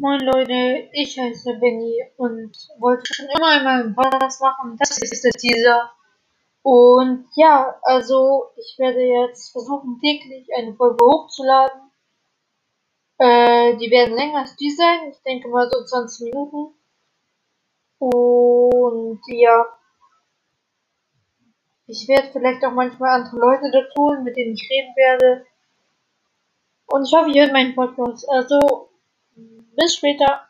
Moin Leute, ich heiße Benny und wollte schon immer in meinem Podcast machen. Das ist der Teaser. Und ja, also ich werde jetzt versuchen, täglich eine Folge hochzuladen. Äh, die werden länger als die sein. Ich denke mal so 20 Minuten. Und ja. Ich werde vielleicht auch manchmal andere Leute dazu holen, mit denen ich reden werde. Und ich hoffe, ihr hört meinen Podcast. Also, bis später.